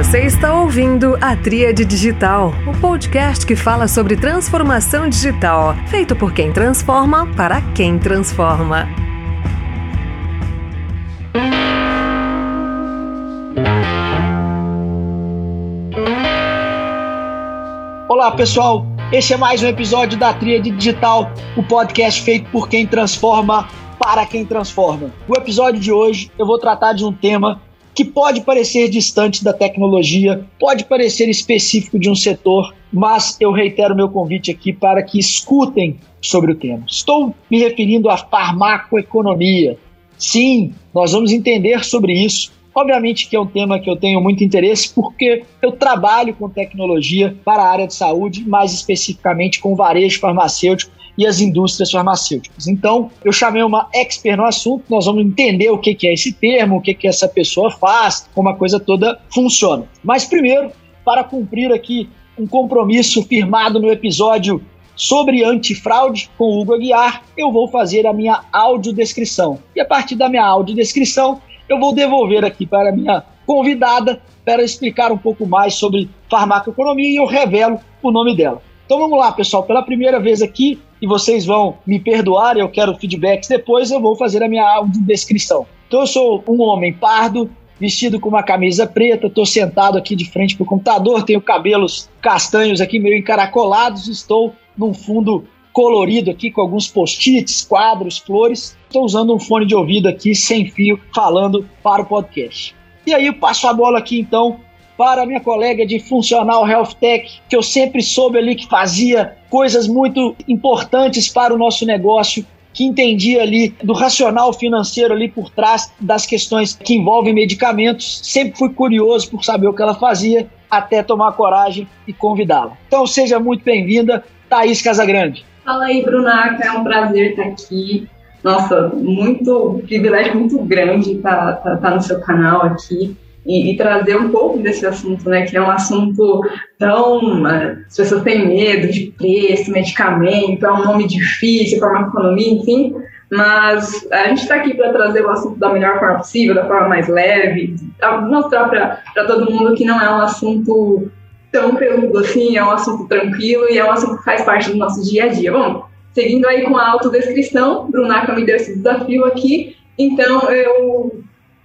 Você está ouvindo a Tríade Digital, o podcast que fala sobre transformação digital, feito por quem transforma para quem transforma. Olá, pessoal. Este é mais um episódio da Tríade Digital, o podcast feito por quem transforma para quem transforma. O episódio de hoje eu vou tratar de um tema que pode parecer distante da tecnologia, pode parecer específico de um setor, mas eu reitero meu convite aqui para que escutem sobre o tema. Estou me referindo à farmacoeconomia. Sim, nós vamos entender sobre isso. Obviamente que é um tema que eu tenho muito interesse porque eu trabalho com tecnologia para a área de saúde, mais especificamente com varejo farmacêutico e as indústrias farmacêuticas. Então, eu chamei uma expert no assunto, nós vamos entender o que é esse termo, o que, que essa pessoa faz, como a coisa toda funciona. Mas primeiro, para cumprir aqui um compromisso firmado no episódio sobre antifraude com Hugo Aguiar, eu vou fazer a minha audiodescrição. E a partir da minha audiodescrição, eu vou devolver aqui para a minha convidada para explicar um pouco mais sobre farmacoeconomia e eu revelo o nome dela. Então vamos lá, pessoal, pela primeira vez aqui, e vocês vão me perdoar, eu quero feedbacks depois, eu vou fazer a minha audiodescrição. Então eu sou um homem pardo, vestido com uma camisa preta, estou sentado aqui de frente para o computador, tenho cabelos castanhos aqui meio encaracolados, estou num fundo colorido aqui com alguns post-its, quadros, flores. Estou usando um fone de ouvido aqui sem fio, falando para o podcast. E aí eu passo a bola aqui então para minha colega de Funcional Health Tech, que eu sempre soube ali que fazia coisas muito importantes para o nosso negócio, que entendia ali do racional financeiro ali por trás das questões que envolvem medicamentos. Sempre fui curioso por saber o que ela fazia, até tomar coragem e convidá-la. Então seja muito bem-vinda, Thaís Casagrande. Fala aí, Brunaca, é um prazer estar aqui. Nossa, muito privilégio muito grande estar, estar, estar no seu canal aqui e, e, trazer um pouco desse assunto, né? Que é um assunto tão. As pessoas têm medo de preço, medicamento, é um nome difícil, farmaconomia, enfim. Mas a gente está aqui para trazer o assunto da melhor forma possível, da forma mais leve, mostrar para todo mundo que não é um assunto tão peludo assim, é um assunto tranquilo e é um assunto que faz parte do nosso dia a dia. Bom, seguindo aí com a autodescrição, Brunaca me deu esse desafio aqui, então eu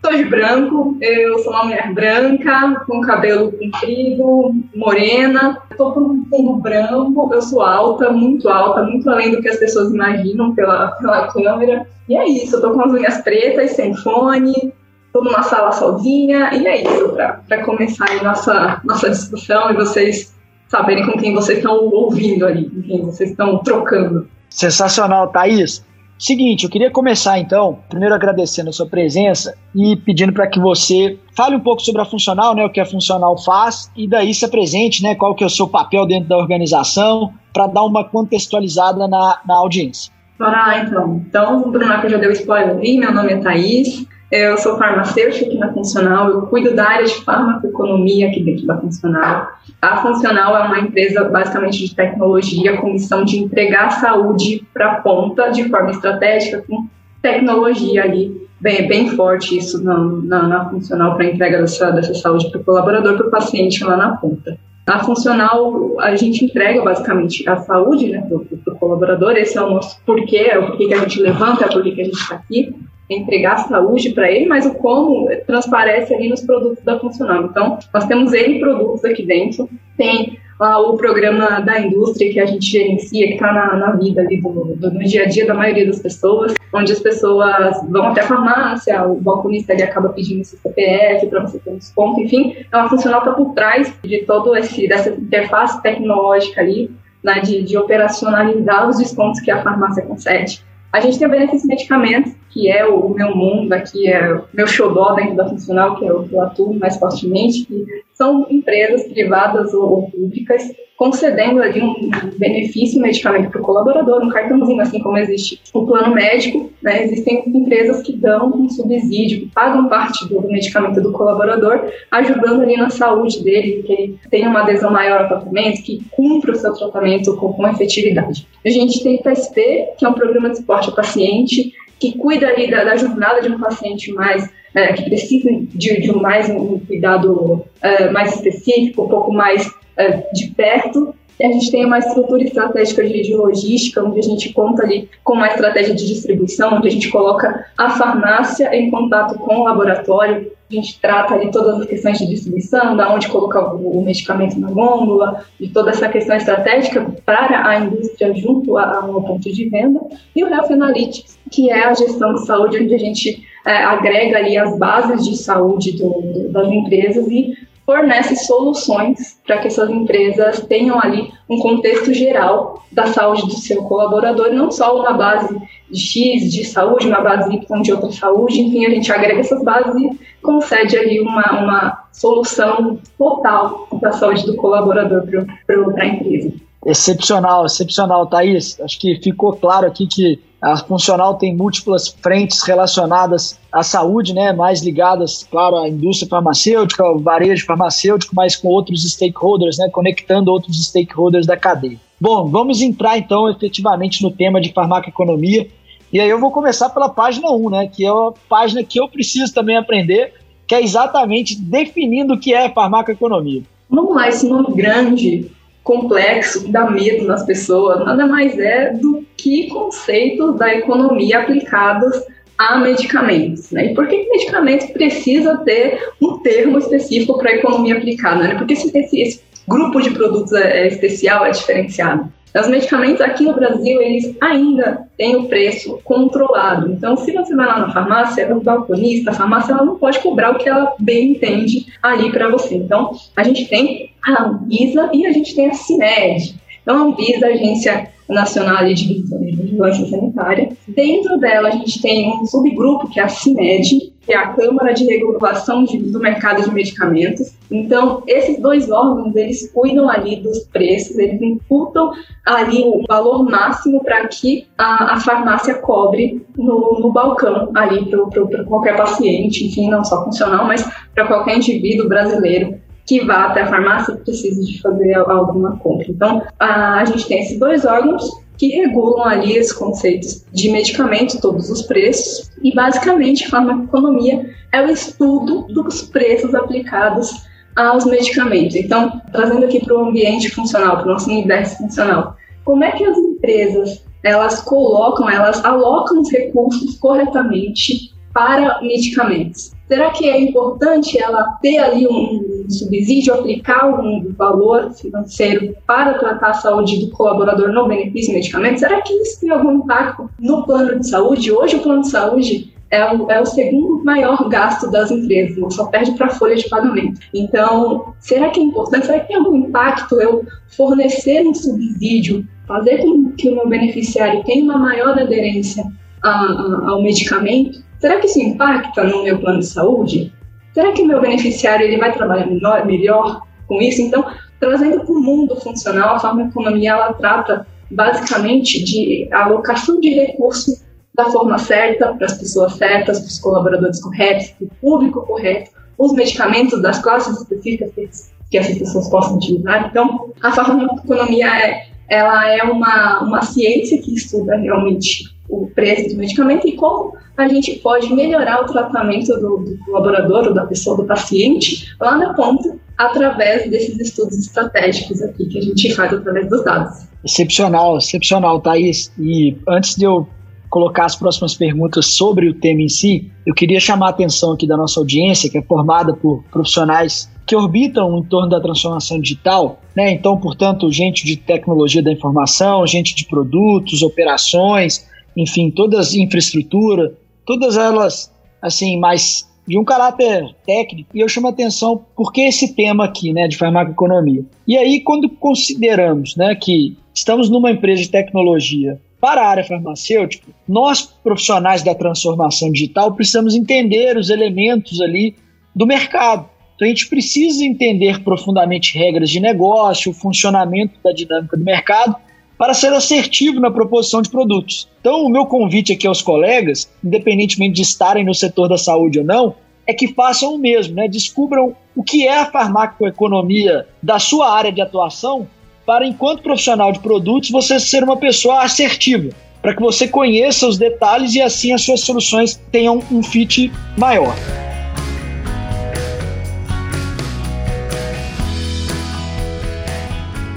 Sou de branco, eu sou uma mulher branca, com cabelo comprido, morena, estou com fundo branco, eu sou alta, muito alta, muito além do que as pessoas imaginam pela, pela câmera. E é isso, eu tô com as unhas pretas, sem fone, estou numa sala sozinha, e é isso, para começar aí nossa, nossa discussão e vocês saberem com quem vocês estão ouvindo ali, com quem vocês estão trocando. Sensacional, Thaís. Seguinte, eu queria começar então, primeiro agradecendo a sua presença e pedindo para que você fale um pouco sobre a Funcional, né, o que a Funcional faz e daí se apresente, né, qual que é o seu papel dentro da organização, para dar uma contextualizada na, na audiência. Bora então. Então, o Bruno já deu spoiler aí, meu nome é Thaís, eu sou farmacêutica aqui na Funcional, eu cuido da área de farmacoeconomia aqui dentro da Funcional. A Funcional é uma empresa basicamente de tecnologia com missão de entregar saúde para a ponta de forma estratégica com tecnologia ali. Bem, bem forte isso na, na, na Funcional para entrega dessa, dessa saúde para o colaborador, para o paciente lá na ponta. A funcional, a gente entrega basicamente a saúde né, para o colaborador, esse é o nosso porquê, é o porquê que a gente levanta, é o porquê que a gente está aqui entregar saúde para ele, mas o como transparece ali nos produtos da Funcional. Então, nós temos N produtos aqui dentro, tem lá o programa da indústria que a gente gerencia, que está na, na, vida ali do, do, no dia a dia da maioria das pessoas, onde as pessoas vão até a farmácia, o balconista ali acaba pedindo esse CPF para você ter um desconto, enfim, então a Funcional está por trás de todo esse dessa interface tecnológica ali, né, de, de operacionalizar os descontos que a farmácia concede. A gente tem o benefício medicamentos, que é o meu mundo aqui, é o meu xodó dentro da funcional, que é o que eu atuo mais fortemente, que são empresas privadas ou públicas concedendo ali um benefício medicamento para o colaborador, um cartãozinho, assim como existe o plano médico, né? existem empresas que dão um subsídio, que pagam parte do medicamento do colaborador, ajudando ali na saúde dele, que ele tenha uma adesão maior ao tratamento, que cumpra o seu tratamento com, com efetividade. A gente tem o PSP, que é um programa de suporte ao paciente, que cuida ali da, da jornada de um paciente mais é, que precisam de, de mais um cuidado é, mais específico, um pouco mais é, de perto, a gente tem uma estrutura estratégica de, logística, onde a gente conta ali com uma estratégia de distribuição, onde a gente coloca a farmácia em contato com o laboratório, a gente trata ali todas as questões de distribuição, da onde colocar o, medicamento na gôndola, de toda essa questão estratégica para a indústria junto ao ponto de venda, e o Health Analytics, que é a gestão de saúde, onde a gente é, agrega ali as bases de saúde do, das empresas e fornece soluções para que essas empresas tenham ali um contexto geral da saúde do seu colaborador, não só uma base de X de saúde, uma base Y de outra saúde, enfim, a gente agrega essas bases e concede ali uma, uma solução total para a saúde do colaborador para a empresa. Excepcional, excepcional, Thaís. Acho que ficou claro aqui que a funcional tem múltiplas frentes relacionadas à saúde, né, mais ligadas, claro, à indústria farmacêutica, ao varejo farmacêutico, mas com outros stakeholders, né, conectando outros stakeholders da cadeia. Bom, vamos entrar então efetivamente no tema de farmacoeconomia. E aí eu vou começar pela página 1, né, que é a página que eu preciso também aprender, que é exatamente definindo o que é farmacoeconomia. Vamos lá, esse nome grande complexo que dá medo nas pessoas, nada mais é do que conceitos da economia aplicados a medicamentos. Né? E por que, medicamentos precisa ter um termo específico para economia aplicada? Né? Porque esse, esse grupo de produtos é, é especial, é diferenciado. Os medicamentos aqui no Brasil, eles ainda têm o preço controlado. Então, se você vai lá na farmácia, o balconista, a farmácia, ela não pode cobrar o que ela bem entende ali para você. Então, a gente tem a Anvisa e a gente tem a CIMED. Então, a Anvisa, a Agência Nacional de Vigilância Sanitária. Dentro dela, a gente tem um subgrupo, que é a CIMED, que é a Câmara de Regulação do Mercado de Medicamentos. Então, esses dois órgãos, eles cuidam ali dos preços, eles imputam ali o valor máximo para que a, a, farmácia cobre no, no balcão ali para qualquer paciente, enfim, não só funcional, mas para qualquer indivíduo brasileiro que vá até a farmácia precise de fazer alguma compra. Então, a, a gente tem esses dois órgãos que regulam ali os conceitos de medicamento, todos os preços, e basicamente a farmacoeconomia é o estudo dos preços aplicados aos medicamentos. Então, trazendo aqui para o ambiente funcional, para o nosso universo funcional, como é que as empresas elas colocam, elas alocam os recursos corretamente para medicamentos? Será que é importante ela ter ali um subsídio, aplicar um valor financeiro para tratar a saúde do colaborador no benefício de medicamentos? Será que isso tem algum impacto no plano de saúde? Hoje o plano de saúde é o, é o segundo maior gasto das empresas, só perde para a folha de pagamento. Então, será que é importante? Será que tem algum impacto eu fornecer um subsídio, fazer com que o meu beneficiário tenha uma maior aderência a, a, ao medicamento? Será que isso impacta no meu plano de saúde? Será que o meu beneficiário ele vai trabalhar melhor, melhor com isso? Então, trazendo para o mundo funcional, a farmaconomia ela trata basicamente de alocação de recursos da forma certa, para as pessoas certas, para os colaboradores corretos, para o público correto, os medicamentos das classes específicas que essas pessoas possam utilizar. Então, a farmaconomia é, ela é uma, uma ciência que estuda realmente o preço do medicamento e como a gente pode melhorar o tratamento do, do colaborador ou da pessoa, do paciente, lá na ponta, através desses estudos estratégicos aqui que a gente faz através dos dados. Excepcional, excepcional, Thaís. E antes de eu colocar as próximas perguntas sobre o tema em si, eu queria chamar a atenção aqui da nossa audiência, que é formada por profissionais que orbitam em torno da transformação digital, né? Então, portanto, gente de tecnologia da informação, gente de produtos, operações, enfim, todas infraestrutura, todas elas assim mais de um caráter técnico, e eu chamo a atenção porque esse tema aqui, né, de farmacoeconomia. E aí, quando consideramos, né, que estamos numa empresa de tecnologia para a área farmacêutica, nós profissionais da transformação digital precisamos entender os elementos ali do mercado. Então a gente precisa entender profundamente regras de negócio, o funcionamento da dinâmica do mercado para ser assertivo na proposição de produtos. Então, o meu convite aqui aos colegas, independentemente de estarem no setor da saúde ou não, é que façam o mesmo, né? descubram o que é a farmacoeconomia da sua área de atuação, para, enquanto profissional de produtos, você ser uma pessoa assertiva, para que você conheça os detalhes e assim as suas soluções tenham um fit maior.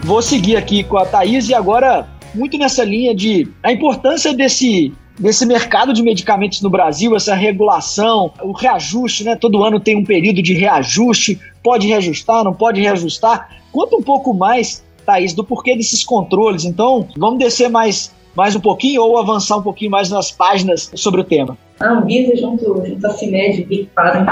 Vou seguir aqui com a Thaís e agora muito nessa linha de a importância desse desse mercado de medicamentos no Brasil, essa regulação, o reajuste, né? Todo ano tem um período de reajuste, pode reajustar, não pode reajustar. Conta um pouco mais, Thaís, do porquê desses controles. Então, vamos descer mais, mais um pouquinho ou avançar um pouquinho mais nas páginas sobre o tema. A Anvisa, junto, junto à CIMED, fazem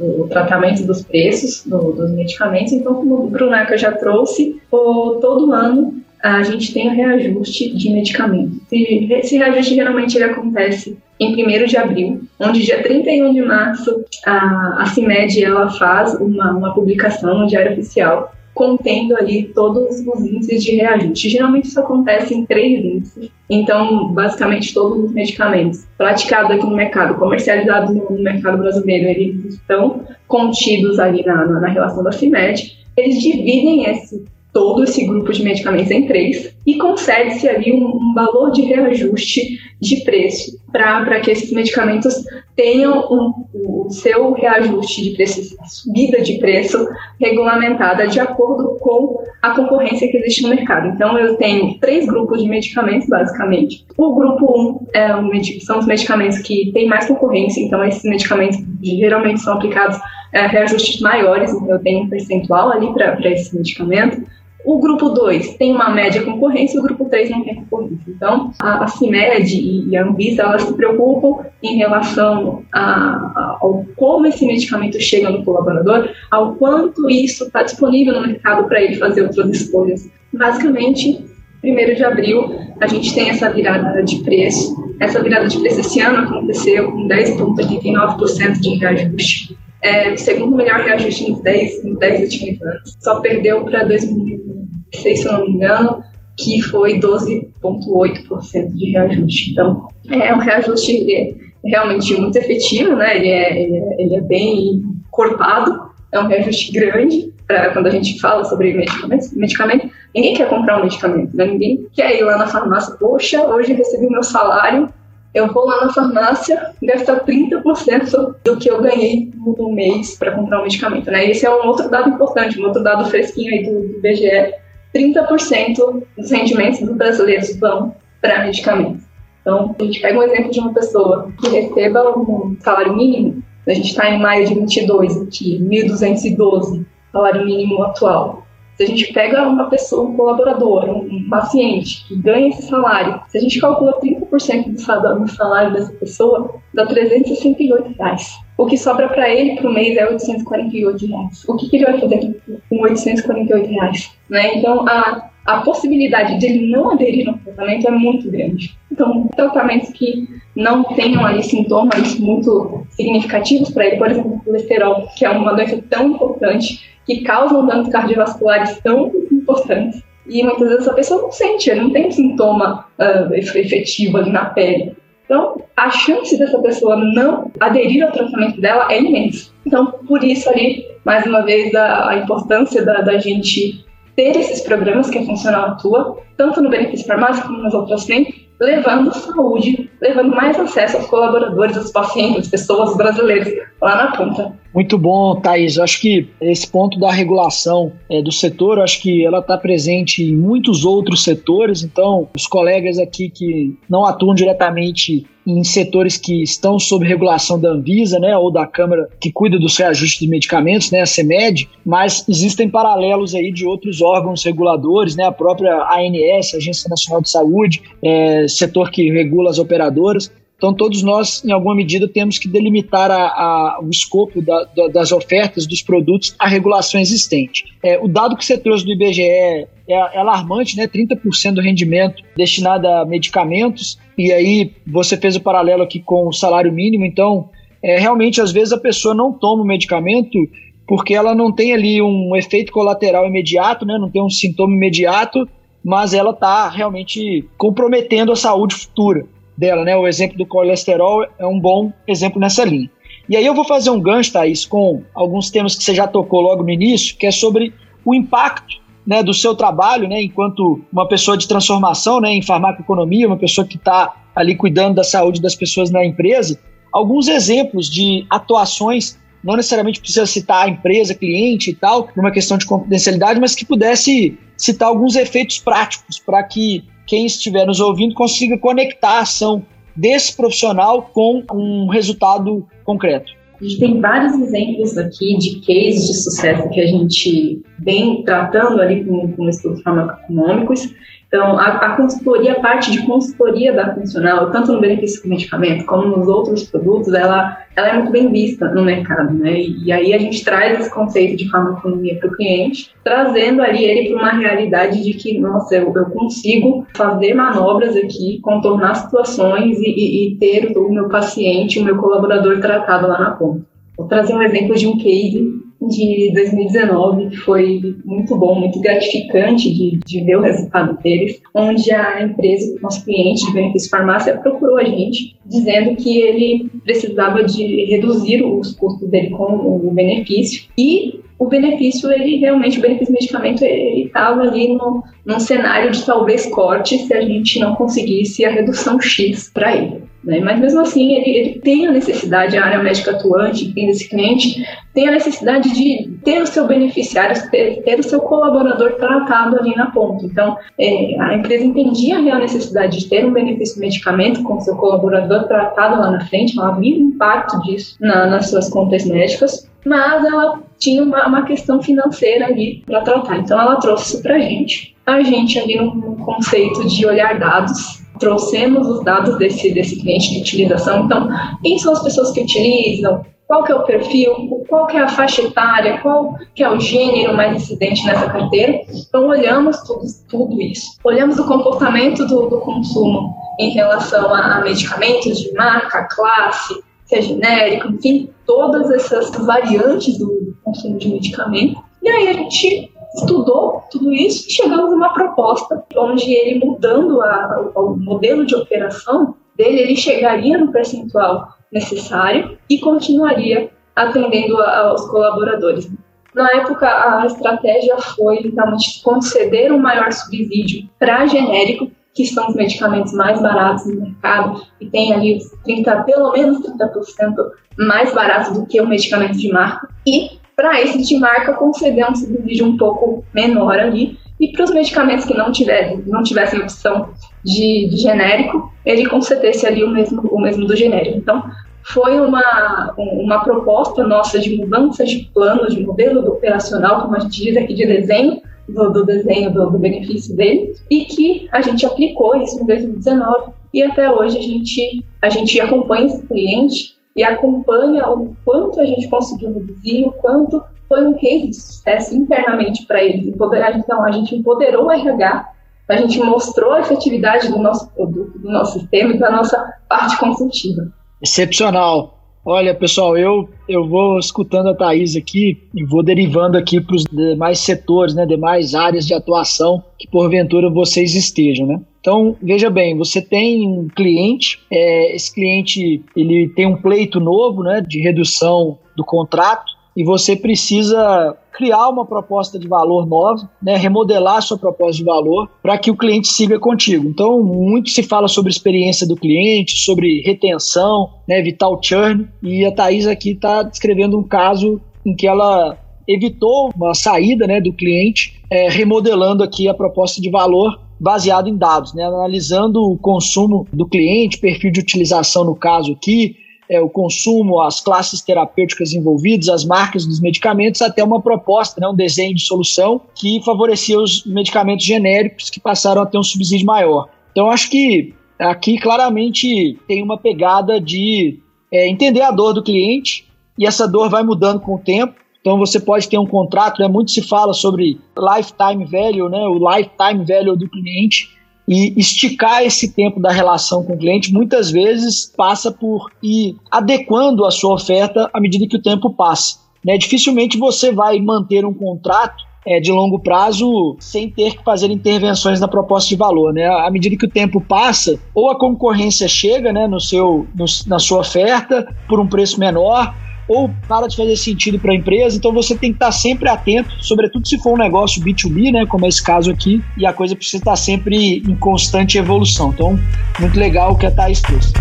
o, o tratamento dos preços do, dos medicamentos. Então, como o Brunaca já trouxe, o, todo ano a gente tem o reajuste de medicamentos. Esse reajuste geralmente ele acontece em 1 de abril, onde dia 31 de março a, a CIMED ela faz uma, uma publicação no Diário Oficial contendo ali todos os índices de reajuste. Geralmente isso acontece em três índices. Então, basicamente, todos os medicamentos praticados aqui no mercado, comercializados no, mercado brasileiro, eles estão contidos ali na, na, na relação da CIMED. Eles dividem esse todo esse grupo de medicamentos em três e concede-se ali um, um, valor de reajuste de preço para que esses medicamentos tenham um, o seu reajuste de preço, subida de preço regulamentada de acordo com a concorrência que existe no mercado. Então, eu tenho três grupos de medicamentos, basicamente. O grupo 1 um é um, são os medicamentos que têm mais concorrência, então esses medicamentos geralmente são aplicados é, reajustes maiores, então eu tenho um percentual ali para esse medicamento. O grupo 2 tem uma média concorrência e o grupo 3 não tem concorrência. Então, a, a CIMED e a Anvisa, elas se preocupam em relação a, a, ao como esse medicamento chega no colaborador, ao quanto isso está disponível no mercado para ele fazer outras escolhas. Basicamente, 1 de abril, a gente tem essa virada de preço. Essa virada de preço esse ano aconteceu com 10,89% de reajuste. É o segundo melhor reajuste em 10, em 10 últimos anos. Só perdeu para 2000 sei se eu não me engano, que foi 12,8% de reajuste. Então, é um reajuste é realmente muito efetivo, né? Ele é, ele é, ele é bem corpado, é um reajuste grande para quando a gente fala sobre medicamentos. Medicamento, ninguém quer comprar um medicamento, né? ninguém quer ir lá na farmácia, poxa, hoje recebi meu salário, eu vou lá na farmácia gastar 30% do que eu ganhei no mês para comprar um medicamento, né? Esse é um outro dado importante, um outro dado fresquinho aí do, do BGE, 30% dos rendimentos dos brasileiros vão para medicamentos. Então, a gente pega um exemplo de uma pessoa que receba um salário mínimo, a gente está em maio de 22 aqui, 1.212 salário mínimo atual. Se a gente pega uma pessoa, um colaborador, um paciente que ganha esse salário, se a gente calcula 30% do salário dessa pessoa, dá 368 reais. O que sobra para ele o mês é 848 reais. O que, que ele vai fazer com 848 reais? Né? Então, a, a possibilidade de ele não aderir ao tratamento é muito grande. Então, tratamentos que não tenham ali sintomas muito significativos para ele, por exemplo, colesterol, que é uma doença tão importante, que causam danos cardiovasculares tão importantes. E muitas vezes a pessoa não sente, ele não tem sintoma uh, efetivo ali na pele. Então, a chance dessa pessoa não aderir ao tratamento dela é imensa. Então, por isso ali, mais uma vez, a, a importância da, da, gente ter esses programas que a Funcional atua, tanto no benefício farmácia como nas outras frentes, levando saúde, levando mais acesso aos colaboradores, aos pacientes, às pessoas brasileiras lá na ponta. Muito bom, Thaís. Acho que esse ponto da regulação é, do setor, acho que ela está presente em muitos outros setores. Então, os colegas aqui que não atuam diretamente em setores que estão sob regulação da Anvisa, né, ou da Câmara que cuida dos reajustes de medicamentos, né, a CEMED, mas existem paralelos aí de outros órgãos reguladores, né, a própria ANS, Agência Nacional de Saúde, é, setor que regula as operadoras. Então, todos nós, em alguma medida, temos que delimitar a, a, o escopo da, da, das ofertas, dos produtos, à regulação existente. É, o dado que você trouxe do IBGE é, é alarmante, né? 30% do rendimento destinado a medicamentos, e aí você fez o paralelo aqui com o salário mínimo, então, é, realmente, às vezes a pessoa não toma o medicamento porque ela não tem ali um efeito colateral imediato, né? não tem um sintoma imediato, mas ela está realmente comprometendo a saúde futura dela, né? O exemplo do colesterol é um bom exemplo nessa linha. E aí eu vou fazer um gancho, Thaís, com alguns temas que você já tocou logo no início, que é sobre o impacto né, do seu trabalho, né, enquanto uma pessoa de transformação né, em farmacoeconomia, uma pessoa que está ali cuidando da saúde das pessoas na empresa, alguns exemplos de atuações não necessariamente precisa citar a empresa, cliente e tal, por uma questão de confidencialidade, mas que pudesse citar alguns efeitos práticos para que quem estiver nos ouvindo consiga conectar a ação desse profissional com um resultado concreto. A gente tem vários exemplos aqui de cases de sucesso que a gente vem tratando ali com, com estudos farmacoeconômicos então, a, a consultoria, a parte de consultoria da funcional, tanto no benefício do medicamento como nos outros produtos, ela, ela é muito bem vista no mercado, né? E, e aí a gente traz esse conceito de farmaconomia para o cliente, trazendo ali ele para uma realidade de que, nossa, eu, eu, consigo fazer manobras aqui, contornar situações e, e, e ter o meu paciente, o meu colaborador tratado lá na ponta. Vou trazer um exemplo de um case de 2019, que foi muito bom, muito gratificante de, de ver o resultado deles, onde a empresa, nosso cliente de benefício farmácia, procurou a gente, dizendo que ele precisava de reduzir os custos dele com o benefício e o benefício, ele realmente, o benefício medicamento, ele estava ali no, num cenário de talvez corte se a gente não conseguisse a redução X para ele. Né? Mas mesmo assim, ele, ele, tem a necessidade, a área médica atuante, tem desse cliente, tem a necessidade de ter o seu beneficiário, ter, ter o seu colaborador tratado ali na ponta. Então, é, a empresa entendia a real necessidade de ter um benefício de medicamento com o seu colaborador tratado lá na frente, ela via o impacto disso na, nas suas contas médicas, mas ela tinha uma, uma questão financeira ali para tratar. Então, ela trouxe isso para a gente. A gente ali no conceito de olhar dados, trouxemos os dados desse, desse cliente de utilização. Então, quem são as pessoas que utilizam? Qual que é o perfil? Qual que é a faixa etária? Qual que é o gênero mais incidente nessa carteira? Então, olhamos tudo, tudo isso. Olhamos o comportamento do, do consumo em relação a, a medicamentos de marca, classe, se é genérico, enfim, todas essas variantes do consumo de medicamento. E aí a gente estudou tudo isso e chegamos a uma proposta onde ele, mudando a, o modelo de operação dele, ele chegaria no percentual necessário e continuaria atendendo aos colaboradores. Na época, a estratégia foi realmente conceder um maior subsídio para genérico, que são os medicamentos mais baratos no mercado, e tem ali 30, pelo menos 30% mais barato do que o medicamento de marca, e para esse de marca conceder um subsídio um pouco menor ali. E para os medicamentos que não, tiver, não tivessem opção de, de, genérico, ele concedesse ali o mesmo, o mesmo do genérico. Então, foi uma, uma proposta nossa de mudança de plano, de modelo operacional, como a gente diz aqui, de desenho, do, do desenho do, do, benefício dele, e que a gente aplicou isso em 2019 e até hoje a gente, a gente acompanha esse cliente e acompanha o quanto a gente conseguiu reduzir, o quanto foi um case de sucesso internamente para eles. Então, a gente empoderou o RH, a gente mostrou a efetividade do nosso produto, do nosso sistema e da nossa parte consultiva. Excepcional. Olha, pessoal, eu, eu vou escutando a Thaís aqui e vou derivando aqui para os demais setores, né, demais áreas de atuação que porventura vocês estejam, né? Então, veja bem, você tem um cliente, é, esse cliente ele tem um pleito novo né, de redução do contrato e você precisa criar uma proposta de valor nova, né, remodelar a sua proposta de valor para que o cliente siga contigo. Então, muito se fala sobre experiência do cliente, sobre retenção, né, evitar o churn, e a Thais aqui está descrevendo um caso em que ela evitou uma saída né, do cliente, é, remodelando aqui a proposta de valor baseado em dados, né? analisando o consumo do cliente, perfil de utilização no caso aqui, é, o consumo, as classes terapêuticas envolvidas, as marcas dos medicamentos, até uma proposta, né, um desenho de solução que favorecia os medicamentos genéricos que passaram a ter um subsídio maior. Então, acho que aqui claramente tem uma pegada de é, entender a dor do cliente e essa dor vai mudando com o tempo. Então você pode ter um contrato, né? muito se fala sobre lifetime value, né? o lifetime value do cliente, e esticar esse tempo da relação com o cliente muitas vezes passa por ir adequando a sua oferta à medida que o tempo passa. Né? Dificilmente você vai manter um contrato é, de longo prazo sem ter que fazer intervenções na proposta de valor. Né? À medida que o tempo passa, ou a concorrência chega né, no seu, no, na sua oferta por um preço menor, ou para de fazer sentido para a empresa. Então você tem que estar sempre atento, sobretudo se for um negócio B2B, né, como é esse caso aqui, e a coisa precisa estar sempre em constante evolução. Então, muito legal o que a Thaís trouxe.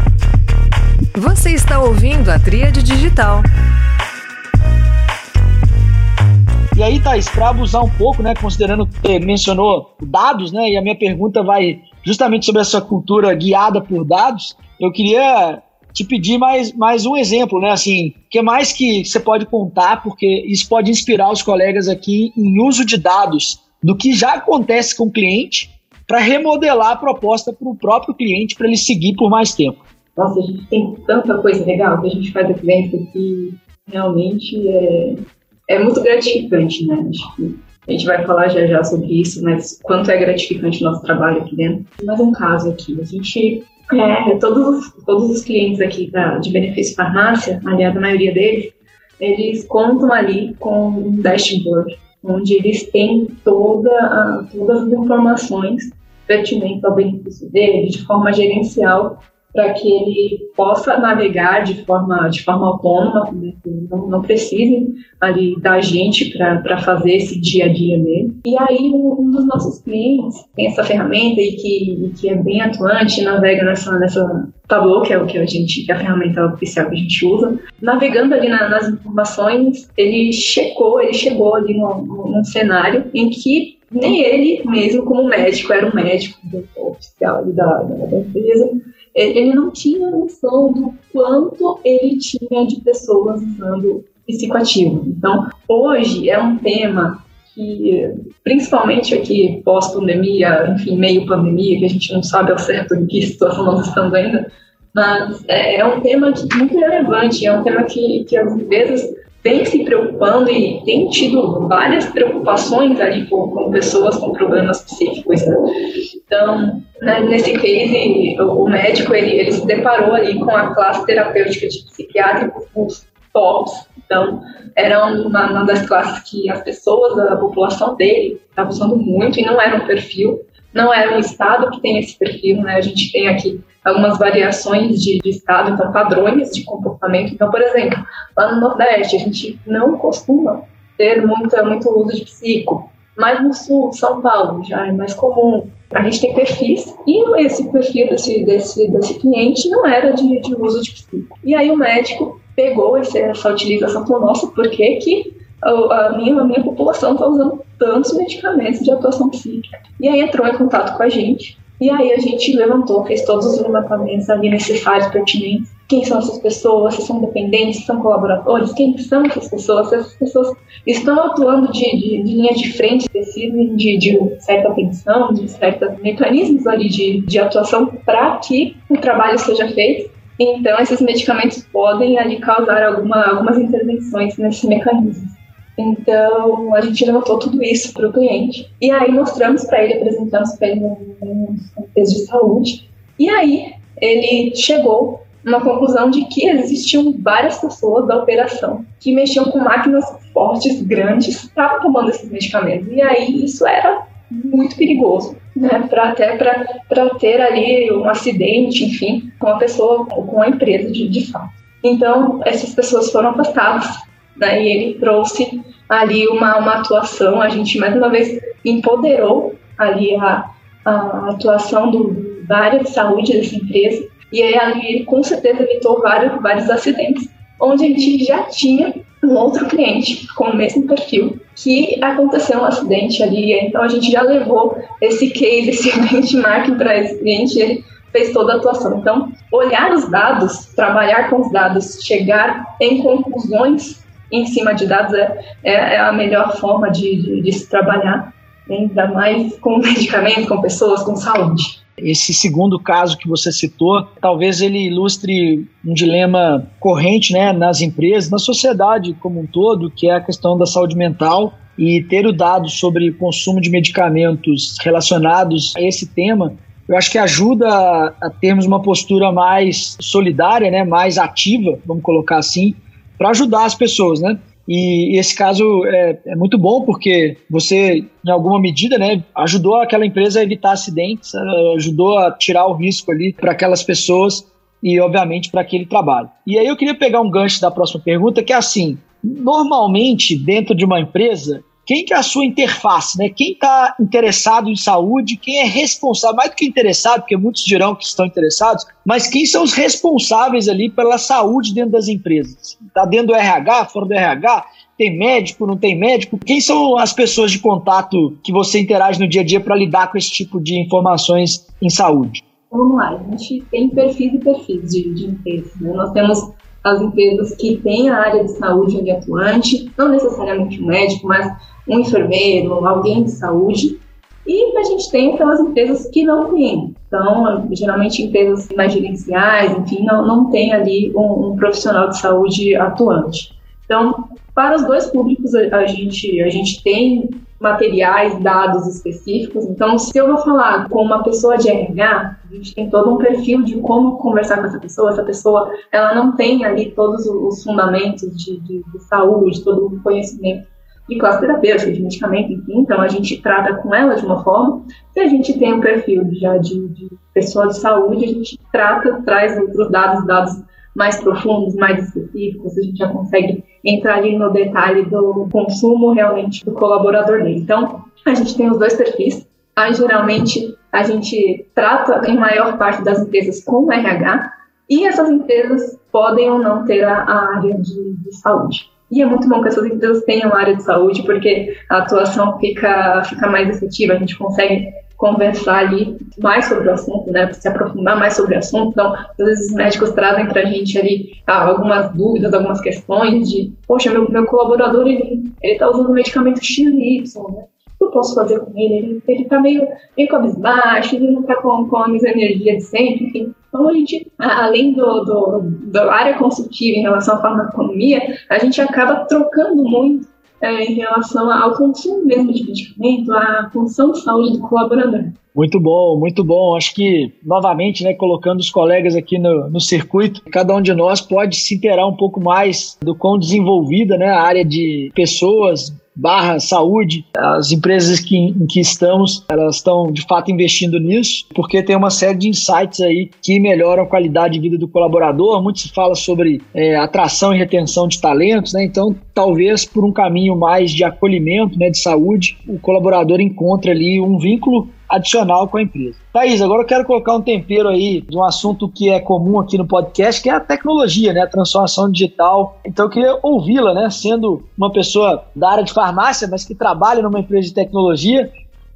Você está ouvindo a Tríade Digital. Thaís, para abusar um pouco, né, considerando que mencionou dados, né, e a minha pergunta vai justamente sobre essa cultura guiada por dados, eu queria te pedir mais, mais um exemplo, né? Assim, que mais que você pode contar, porque isso pode inspirar os colegas aqui em uso de dados do que já acontece com o cliente para remodelar a proposta para o próprio cliente para ele seguir por mais tempo. Nossa, a gente tem tanta coisa legal que a gente faz aqui dentro que realmente é, é muito gratificante, né? Acho que a gente vai falar já já sobre isso, mas quanto é gratificante o nosso trabalho aqui dentro. Mais um caso aqui, a gente é, todos, todos os clientes aqui da, de benefício farmácia, aliás, a maioria deles, eles contam ali com um dashboard, onde eles têm toda a, todas as informações pertinentes ao benefício dele, de forma gerencial, para que ele possa navegar de forma, de forma autônoma, né? não, não precise ali da gente para fazer esse dia a dia dele. E aí um, um, dos nossos clientes tem essa ferramenta e que, e que é bem atuante, navega nessa, nessa Tableau, que é o que a gente, que é a ferramenta oficial que a gente usa. Navegando ali na, nas informações, ele checou, ele chegou ali num, num cenário em que nem ele mesmo, como médico, era um médico oficial da, da, da empresa, ele não tinha noção do quanto ele tinha de pessoas usando psicoativo. Então, hoje é um tema que, principalmente aqui pós-pandemia, enfim, meio pandemia, que a gente não sabe ao certo em que situação nós estamos ainda, mas é, é um tema muito relevante, é um tema que, que as empresas vem se preocupando e tem tido várias preocupações ali com, com pessoas com problemas psíquicos. Né? Então, né, nesse case, o, médico ele, ele se deparou ali com a classe terapêutica de psiquiátricos, os TOPs. Então, era uma, uma das classes que as pessoas, a população dele, estava usando muito e não era um perfil, não era um estado que tem esse perfil, né? A gente tem aqui algumas variações de, de, estado, então padrões de comportamento. Então, por exemplo, lá no Nordeste a gente não costuma ter muita, muito uso de psico, mas no Sul, São Paulo, já é mais comum. A gente tem perfis e esse perfil desse, desse, desse cliente não era de, de uso de psico. E aí o médico pegou esse, essa utilização falou, nossa, por que que a minha, a minha população está usando tantos medicamentos de atuação psíquica? E aí entrou em contato com a gente e aí a gente levantou, fez todos os levantamentos ali necessários, pertinentes. Quem são essas pessoas? Se são dependentes, se são colaboradores? Quem são essas pessoas? Se essas pessoas estão atuando de, de, de linha de frente, precisam de, de, certa atenção, de certos mecanismos ali de, de atuação para que o trabalho seja feito. Então, esses medicamentos podem ali causar alguma, algumas intervenções nesse mecanismo. Então, a gente levantou tudo isso para o cliente. E aí mostramos para ele, apresentamos para ele um texto de saúde. E aí ele chegou uma conclusão de que existiam várias pessoas da operação que mexiam com máquinas fortes, grandes, estavam tomando esses medicamentos. E aí isso era muito perigoso, né? Para até para ter ali um acidente, enfim, com a pessoa ou com a empresa de, de fato. Então, essas pessoas foram afastadas né? E ele trouxe ali uma, uma atuação, a gente mais uma vez empoderou ali a, a atuação do, área de saúde dessa empresa, e aí ali ele com certeza evitou vários, vários acidentes, onde a gente já tinha um outro cliente com o mesmo perfil, que aconteceu um acidente ali, então a gente já levou esse case, esse benchmark para esse cliente, ele fez toda a atuação. Então, olhar os dados, trabalhar com os dados, chegar em conclusões em cima de dados é, é, é a melhor forma de, de, de se trabalhar, ainda mais com medicamentos, com pessoas, com saúde. Esse segundo caso que você citou, talvez ele ilustre um dilema corrente né, nas empresas, na sociedade como um todo, que é a questão da saúde mental e ter o dado sobre o consumo de medicamentos relacionados a esse tema eu acho que ajuda a, termos uma postura mais solidária, né, mais ativa, vamos colocar assim, para ajudar as pessoas, né? E esse caso é, é, muito bom porque você, em alguma medida, né, ajudou aquela empresa a evitar acidentes, ajudou a tirar o risco ali para aquelas pessoas e, obviamente, para aquele trabalho. E aí eu queria pegar um gancho da próxima pergunta, que é assim: normalmente, dentro de uma empresa, quem que é a sua interface, né? Quem está interessado em saúde, quem é responsável, mais do que interessado, porque muitos dirão que estão interessados, mas quem são os responsáveis ali pela saúde dentro das empresas? Está dentro do RH, fora do RH? Tem médico, não tem médico? Quem são as pessoas de contato que você interage no dia a dia para lidar com esse tipo de informações em saúde? Vamos lá, a gente tem perfis e perfis de, de empresas. Né? Nós temos as empresas que têm a área de saúde ali atuante, não necessariamente um médico, mas um enfermeiro, alguém de saúde. E a gente tem aquelas empresas que não têm. Então, geralmente empresas mais gerenciais, enfim, não, não tem ali um, um profissional de saúde atuante. Então, para os dois públicos, a, gente, a gente tem materiais, dados específicos. Então, se eu vou falar com uma pessoa de RH, a gente tem todo um perfil de como conversar com essa pessoa. Essa pessoa, ela não tem ali todos os fundamentos de, de, de saúde, todo o conhecimento de classe terapêutica, de medicamento, enfim. Então, a gente trata com ela de uma forma. Se a gente tem um perfil já de, de pessoa de saúde, a gente trata, traz outros dados, dados mais profundos, mais específicos, a gente já consegue entrar ali no detalhe do consumo realmente do colaborador dele. Então, a gente tem os dois perfis. Aí, geralmente, a gente trata em maior parte das empresas com RH e essas empresas podem ou não ter a, a área de, de saúde. E é muito bom que essas empresas tenham área de saúde, porque a atuação fica, fica mais efetiva, a gente consegue conversar ali mais sobre o assunto, né, se aprofundar mais sobre o assunto. Então, às vezes os médicos trazem para a gente ali ah, algumas dúvidas, algumas questões de, poxa, meu, meu colaborador, ele está usando medicamento XY, né? O que eu posso fazer com ele? Ele está meio, meio cabisbaixo, ele não está com, com a mesma energia de sempre, enfim. Então, a gente, além do, do, da área consultiva em relação à farmaconomia, a gente acaba trocando muito é, em relação ao consumo mesmo de medicamento, à função de saúde do colaborador. Muito bom, muito bom. Acho que, novamente, né, colocando os colegas aqui no, no circuito, cada um de nós pode se interar um pouco mais do quão desenvolvida né, a área de pessoas, barra saúde, as empresas que, em que estamos, elas estão de fato investindo nisso, porque tem uma série de insights aí que melhoram a qualidade de vida do colaborador. Muito se fala sobre é, atração e retenção de talentos, né? Então, talvez por um caminho mais de acolhimento, né, de saúde, o colaborador encontre ali um vínculo adicional com a empresa. Thaís, agora eu quero colocar um tempero aí de um assunto que é comum aqui no podcast, que é a tecnologia, né? A transformação digital. Então eu queria ouvi-la, né? Sendo uma pessoa da área de farmácia, mas que trabalha numa empresa de tecnologia.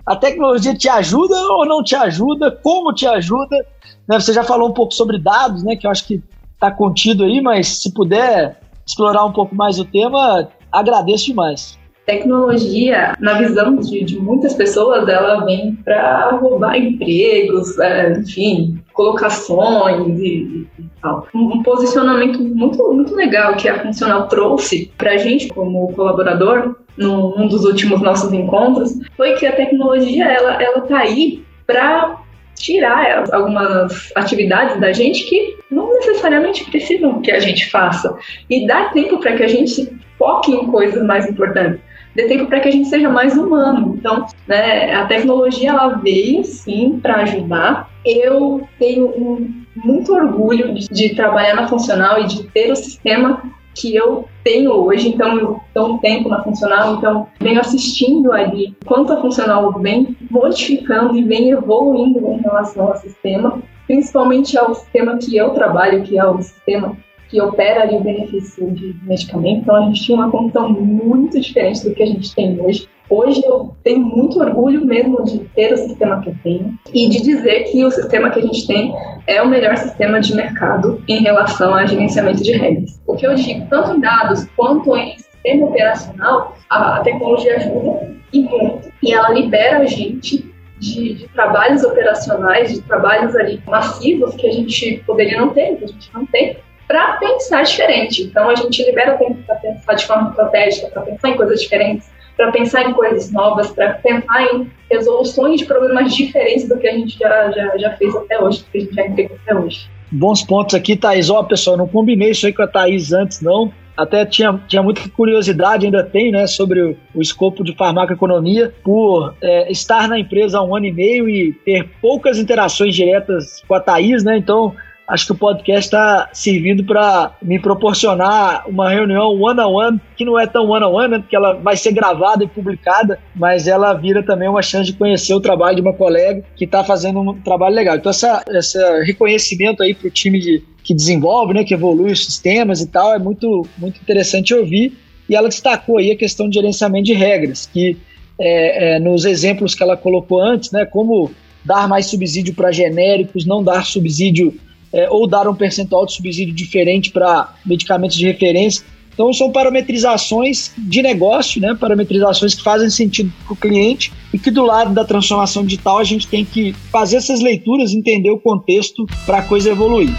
A tecnologia te ajuda ou não te ajuda? Como te ajuda? Né? Você já falou um pouco sobre dados, né? Que eu acho que está contido aí, mas se puder explorar um pouco mais o tema, agradeço demais tecnologia, na visão de, de muitas pessoas, ela vem para roubar empregos, é, enfim, colocações e, e tal. Um, um, posicionamento muito, muito legal que a Funcional trouxe para a gente como colaborador num, num dos últimos nossos encontros foi que a tecnologia ela ela tá aí para tirar algumas atividades da gente que não necessariamente precisam que a gente faça e dar tempo para que a gente foque em coisas mais importantes dê tempo para que a gente seja mais humano. Então, né, a tecnologia ela veio sim para ajudar. Eu tenho um, muito orgulho de, de trabalhar na funcional e de ter o sistema que eu tenho hoje, então eu estou um tempo na funcional, então venho assistindo ali quanto a funcional vem modificando e vem evoluindo em relação ao sistema, principalmente ao sistema que eu trabalho, que é o sistema que opera ali o benefício de medicamento. Então, a gente tinha uma condição muito diferente do que a gente tem hoje. Hoje eu tenho muito orgulho mesmo de ter o sistema que eu tenho e de dizer que o sistema que a gente tem é o melhor sistema de mercado em relação a gerenciamento de regras. O que eu digo, tanto em dados quanto em sistema operacional, a tecnologia ajuda e muito. E ela libera a gente de, de, trabalhos operacionais, de trabalhos ali massivos que a gente poderia não ter, que a gente não tem, para pensar diferente. Então a gente libera tempo para pensar de forma estratégica, para pensar em coisas diferentes, para pensar em coisas novas, para pensar em resoluções de problemas diferentes do que a gente já, já, já fez até hoje, do que a gente já entregou até hoje. Bons pontos aqui, Thaís. Ó, pessoal, não combinei isso aí com a Thaís antes, não. Até tinha, tinha muita curiosidade, ainda tem, né, sobre o, o escopo de farmacoeconomia, por é, estar na empresa há um ano e meio e ter poucas interações diretas com a Thaís, né? Então, acho que o podcast está servindo para me proporcionar uma reunião one-on-one, -on -one, que não é tão one-on-one, -on -one, né, porque ela vai ser gravada e publicada, mas ela vira também uma chance de conhecer o trabalho de uma colega que está fazendo um trabalho legal. Então, essa, esse reconhecimento aí para o time de, que desenvolve, né, que evolui os sistemas e tal, é muito, muito interessante ouvir. E ela destacou aí a questão de gerenciamento de regras, que é, é, nos exemplos que ela colocou antes, né, como dar mais subsídio para genéricos, não dar subsídio é, ou dar um percentual de subsídio diferente para medicamentos de referência. Então são parametrizações de negócio, né? parametrizações que fazem sentido para o cliente e que do lado da transformação digital a gente tem que fazer essas leituras, entender o contexto para a coisa evoluir.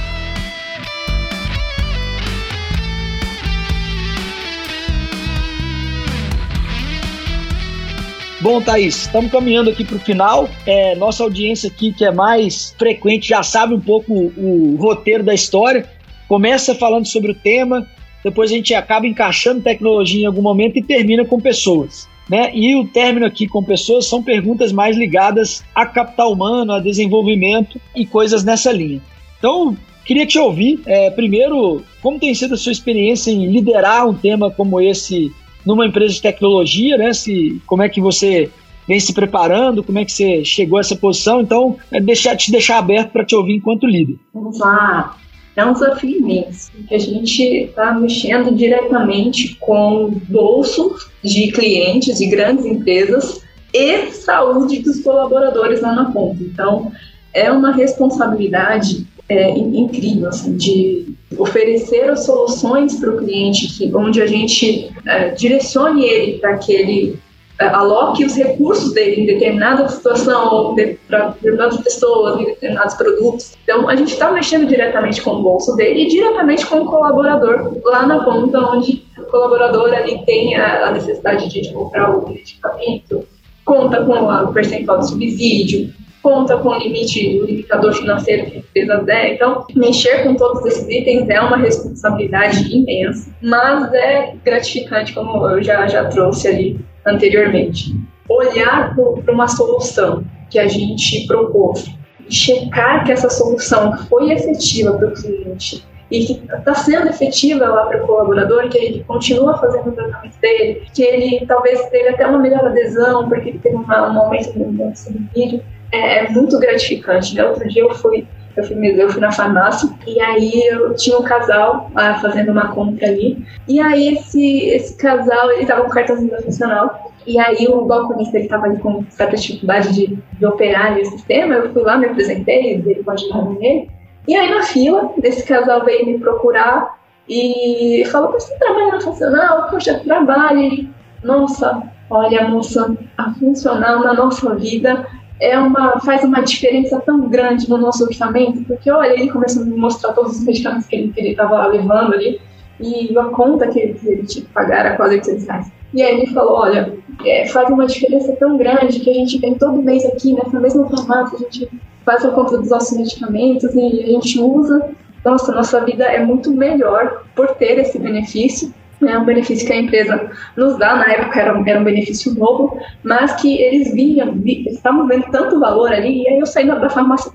Bom, Thaís, estamos caminhando aqui para o final. É, nossa audiência aqui, que é mais frequente, já sabe um pouco o, o roteiro da história. Começa falando sobre o tema, depois a gente acaba encaixando tecnologia em algum momento e termina com pessoas. Né? E o término aqui com pessoas são perguntas mais ligadas a capital humano, a desenvolvimento e coisas nessa linha. Então, queria te ouvir, é, primeiro, como tem sido a sua experiência em liderar um tema como esse numa empresa de tecnologia, né? Se, como é que você vem se preparando, como é que você chegou a essa posição. Então, é deixar, te deixar aberto para te ouvir enquanto líder. Vamos lá. É um desafio imenso, porque a gente está mexendo diretamente com bolsos de clientes de grandes empresas e saúde dos colaboradores lá na ponta. Então, é uma responsabilidade é, incrível, assim, de oferecer soluções para o cliente, que, onde a gente é, direcione ele para que ele é, aloque os recursos dele em determinada situação, de, para determinadas pessoas, em determinados produtos. Então, a gente está mexendo diretamente com o bolso dele e diretamente com o colaborador lá na ponta, onde o colaborador ali tem a, a necessidade de comprar o medicamento, conta com o percentual de subsídio, conta com o limite, o limitador financeiro que a empresa der. Então, mexer com todos esses itens é uma responsabilidade imensa, mas é gratificante, como eu já, já trouxe ali anteriormente. Olhar para uma solução que a gente propôs e checar que essa solução foi efetiva para o cliente e que está sendo efetiva lá para o colaborador, que ele continua fazendo o tratamento dele, que ele talvez teve até uma melhor adesão, porque ele teve um aumento no subsídio é, é muito gratificante. Né? Outro dia eu fui, eu fui, eu fui na farmácia e aí eu tinha um casal ah, fazendo uma compra ali. E aí esse, esse casal, ele tava com cartãozinho profissional. E aí o balconista, ele tava ali com certa dificuldade de, de operar o sistema. Eu fui lá, me apresentei, ele pode ajudar nele. E aí na fila, esse casal veio me procurar e falou, você trabalha na funcional? Poxa, trabalho. Nossa, olha moça, a funcional na nossa vida é uma, faz uma diferença tão grande no nosso orçamento, porque olha, ele começou a me mostrar todos os medicamentos que ele estava levando ali, e a conta que ele, que ele tinha que pagar era quase 800 reais. E aí ele falou, olha, é, faz uma diferença tão grande que a gente vem todo mês aqui nessa mesma farmácia, a gente faz a conta dos nossos medicamentos e a gente usa. Nossa, nossa vida é muito melhor por ter esse benefício é um benefício que a empresa nos dá, na época era, era um benefício novo, mas que eles vinham, estavam vendo tanto valor ali, e aí eu saí da farmácia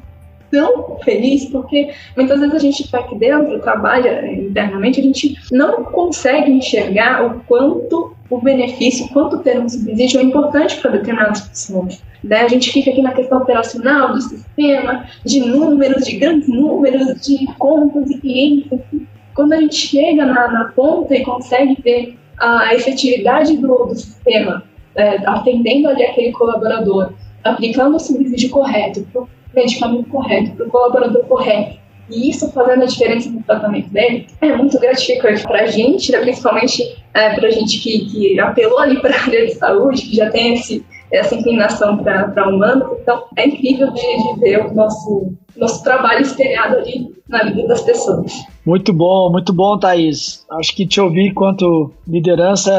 tão feliz, porque muitas vezes a gente está aqui dentro, trabalha internamente, a gente não consegue enxergar o quanto o benefício, quanto ter um subsídio é importante para determinadas pessoas. Né? A gente fica aqui na questão operacional do sistema, de números, de grandes números, de contas e clientes, quando a gente chega na, na ponta e consegue ver a efetividade do, do sistema, é, atendendo ali aquele colaborador, aplicando o subsídio correto, para o medicamento correto, para o colaborador correto, e isso fazendo a diferença no tratamento dele, é muito gratificante para a gente, né, principalmente é, para a gente que, que apelou ali para a área de saúde, que já tem esse, essa inclinação para humano. Então, é incrível de, de ver o nosso, nosso trabalho espelhado ali na vida das pessoas. Muito bom, muito bom, Thaís. Acho que te ouvir quanto liderança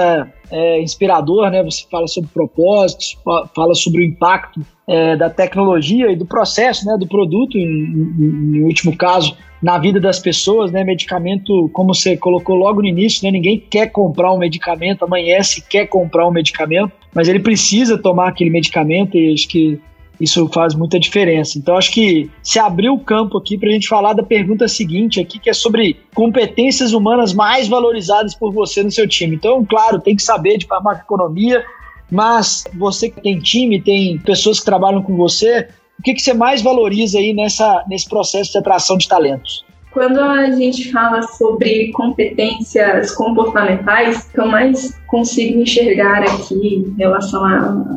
é, é inspirador, né? Você fala sobre propósitos, fala sobre o impacto é, da tecnologia e do processo, né? Do produto, em, em, em último caso, na vida das pessoas, né? Medicamento, como você colocou logo no início, né? Ninguém quer comprar um medicamento, amanhece quer comprar um medicamento, mas ele precisa tomar aquele medicamento e acho que Isso faz muita diferença. Então, acho que se abriu o campo aqui para a gente falar da pergunta seguinte aqui, que é sobre competências humanas mais valorizadas por você no seu time. Então, claro, tem que saber de farmacoeconomia, mas você que tem time, tem pessoas que trabalham com você, o que, que você mais valoriza aí nessa, nesse processo de atração de talentos? Quando a gente fala sobre competências comportamentais, que eu mais consigo enxergar aqui em relação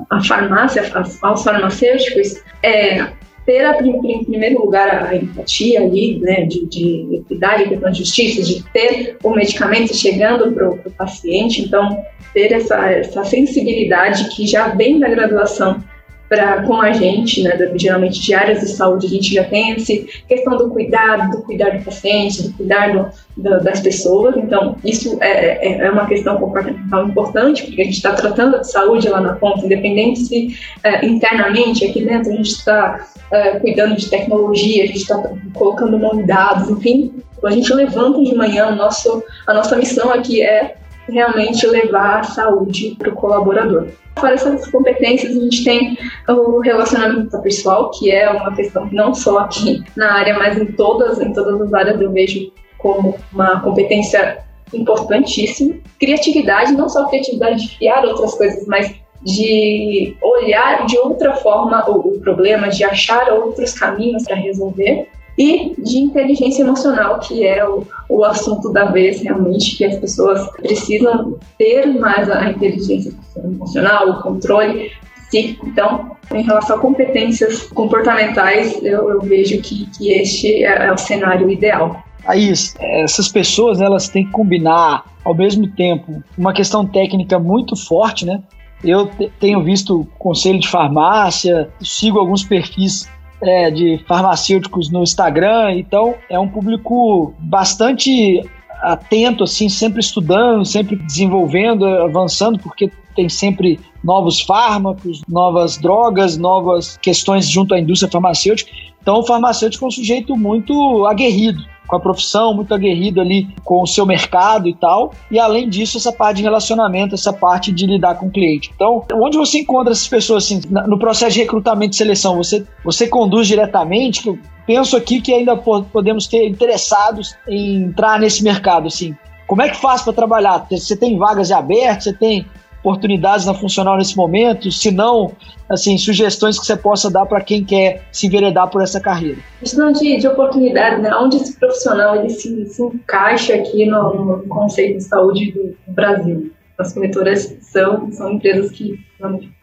à farmácia, aos farmacêuticos, é ter, em primeiro lugar, a empatia ali, né, de, de equidade, questão de justiça, de ter o medicamento chegando para o paciente, então ter essa, essa sensibilidade que já vem da graduação pra, com a gente, né, geralmente de áreas de saúde, a gente já tem essa questão do cuidado, do cuidar do paciente, do cuidar do, do, das pessoas. Então, isso é, é, é, uma questão comportamental importante, porque a gente está tratando de saúde lá na ponta, independente se é, internamente aqui dentro a gente está é, cuidando de tecnologia, a gente está colocando mão em dados, enfim. A gente levanta de manhã, nosso, a nossa missão aqui é realmente levar a saúde para o colaborador. Fora essas competências, a gente tem o relacionamento pessoal, que é uma questão que não só aqui na área, mas em todas, em todas as áreas eu vejo como uma competência importantíssima. Criatividade, não só criatividade de criar outras coisas, mas de olhar de outra forma o problema, de achar outros caminhos para resolver e de inteligência emocional, que é o, o assunto da vez realmente, que as pessoas precisam ter mais a inteligência emocional, o controle psíquico. Então, em relação a competências comportamentais, eu, eu vejo que, que este é, é o cenário ideal. Aí, essas pessoas elas têm que combinar ao mesmo tempo uma questão técnica muito forte, né? Eu tenho visto conselho de farmácia, sigo alguns perfis é, de farmacêuticos no Instagram, então é um público bastante atento, assim, sempre estudando, sempre desenvolvendo, avançando, porque tem sempre novos fármacos, novas drogas, novas questões junto à indústria farmacêutica. Então, o farmacêutico é um sujeito muito aguerrido com a profissão, muito aguerrido ali com o seu mercado e tal. E além disso, essa parte de relacionamento, essa parte de lidar com o cliente. Então, onde você encontra essas pessoas assim, no processo de recrutamento e seleção? Você, você conduz diretamente? Eu penso aqui que ainda podemos ter interessados em entrar nesse mercado, assim. Como é que faz para trabalhar? Você tem vagas abertas? Você tem oportunidades na funcional nesse momento? Se não, assim, sugestões que você possa dar para quem quer se enveredar por essa carreira? Questão de, de oportunidade, né? Onde esse profissional ele se, se encaixa aqui no, no, conceito de saúde do Brasil? As corretoras são, são empresas que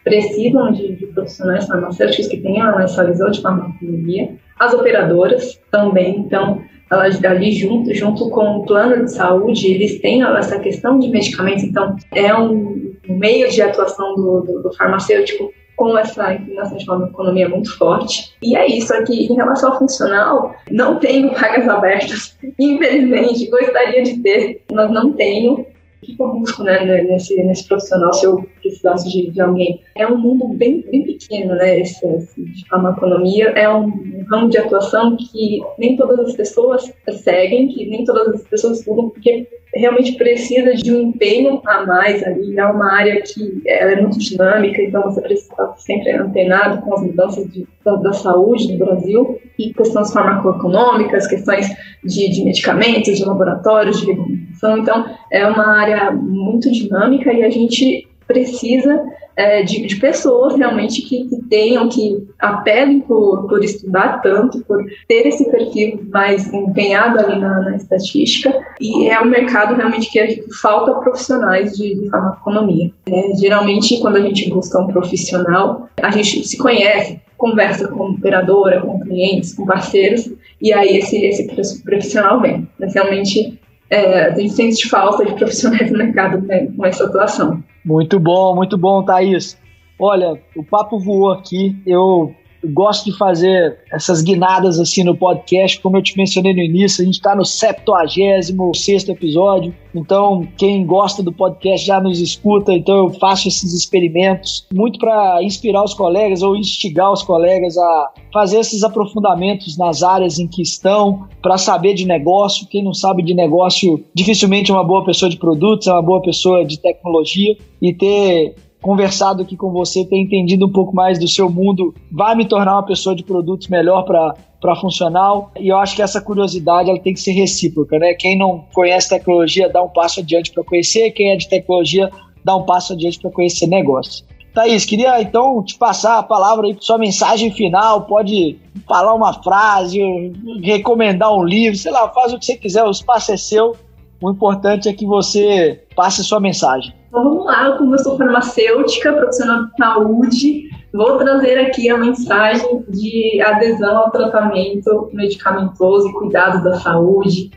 precisam de, de profissionais farmacêuticos que tenham essa visão de farmacologia. As operadoras também, então, elas ali junto, junto com o plano de saúde, eles têm essa questão de medicamentos, então é um meio de atuação do, do, do farmacêutico com essa inclinação de uma economia muito forte. E é isso aqui. Em relação ao funcional, não tenho vagas abertas. Infelizmente, gostaria de ter, mas não tenho que eu busco né, nesse, nesse profissional se eu precisasse de, de alguém? É um mundo bem, bem pequeno, né? Esse, esse de farmaconomia é um, ramo de atuação que nem todas as pessoas seguem, que nem todas as pessoas estudam, porque realmente precisa de um empenho a mais ali. É uma área que é muito dinâmica, então você precisa estar sempre antenado com as mudanças de, da, da, saúde do Brasil e questões farmacoeconômicas, questões de, de medicamentos, de laboratórios, de. Então, é uma área muito dinâmica e a gente precisa é, de, de, pessoas realmente que, que, tenham, que apelem por, por estudar tanto, por ter esse perfil mais empenhado ali na, na estatística, e é um mercado realmente que falta profissionais de, de farmaconomia. É, geralmente, quando a gente busca um profissional, a gente se conhece, conversa com operadora, com clientes, com parceiros, e aí esse, esse profissional vem. Mas realmente é, a gente sente falta de profissionais no mercado né, com essa atuação. Muito bom, muito bom, Thaís. Olha, o papo voou aqui. Eu gosto de fazer essas guinadas assim no podcast, como eu te mencionei no início, a gente está no 76 episódio, então quem gosta do podcast já nos escuta, então eu faço esses experimentos muito para inspirar os colegas ou instigar os colegas a fazer esses aprofundamentos nas áreas em que estão, para saber de negócio. Quem não sabe de negócio dificilmente é uma boa pessoa de produtos, é uma boa pessoa de tecnologia. E ter conversado aqui com você, ter entendido um pouco mais do seu mundo, vai me tornar uma pessoa de produtos melhor para para funcional. E eu acho que essa curiosidade ela tem que ser recíproca, né? Quem não conhece tecnologia dá um passo adiante para conhecer, quem é de tecnologia dá um passo adiante para conhecer negócio. Thaís, queria então te passar a palavra aí, sua mensagem final. Pode falar uma frase, recomendar um livro, sei lá, faz o que você quiser, o espaço é seu. O importante é que você passe sua mensagem. Então, vamos lá, como eu sou farmacêutica, profissional de saúde, vou trazer aqui a mensagem de adesão ao tratamento medicamentoso e cuidado da saúde.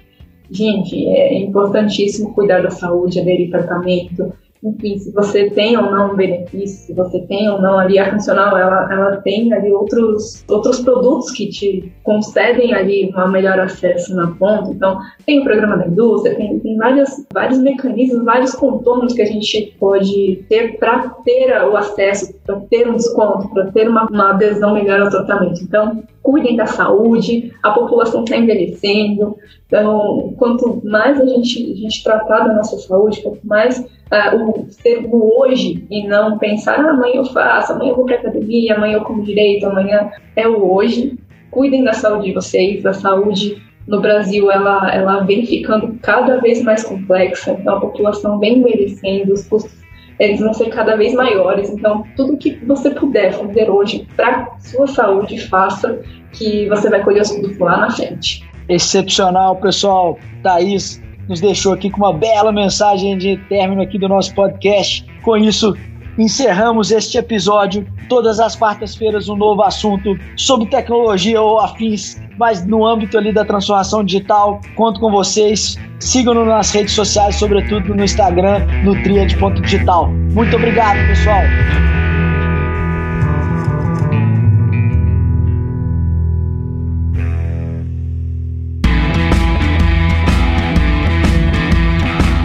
Gente, é importantíssimo cuidar da saúde, aderir tratamento, enfim, se você tem ou não um benefício, se você tem ou não ali a funcional, ela, ela tem ali outros, outros produtos que te concedem ali um melhor acesso na ponta. Então, tem o programa da indústria, tem, tem vários, vários mecanismos, vários contornos que a gente pode ter para ter o acesso, para ter um desconto, para ter uma, uma adesão melhor ao tratamento. Então, cuidem da saúde, a população está envelhecendo, então, quanto mais a gente, a gente tratar da nossa saúde, quanto mais uh, o ser o hoje e não pensar, ah, amanhã eu faço, amanhã eu vou para academia, amanhã eu como direito, amanhã é o hoje. Cuidem da saúde de vocês, da saúde no Brasil ela, ela vem ficando cada vez mais complexa, então a população vem envelhecendo, os custos eles vão ser cada vez maiores. Então, tudo que você puder fazer hoje para sua saúde, faça, que você vai colher os frutos lá na frente. Excepcional, pessoal. Thaís nos deixou aqui com uma bela mensagem de término aqui do nosso podcast. Com isso, encerramos este episódio. Todas as quartas-feiras um novo assunto sobre tecnologia ou afins, mas no âmbito ali da transformação digital. Conto com vocês. Sigam-nos nas redes sociais, sobretudo no Instagram, no triad.digital. Muito obrigado, pessoal.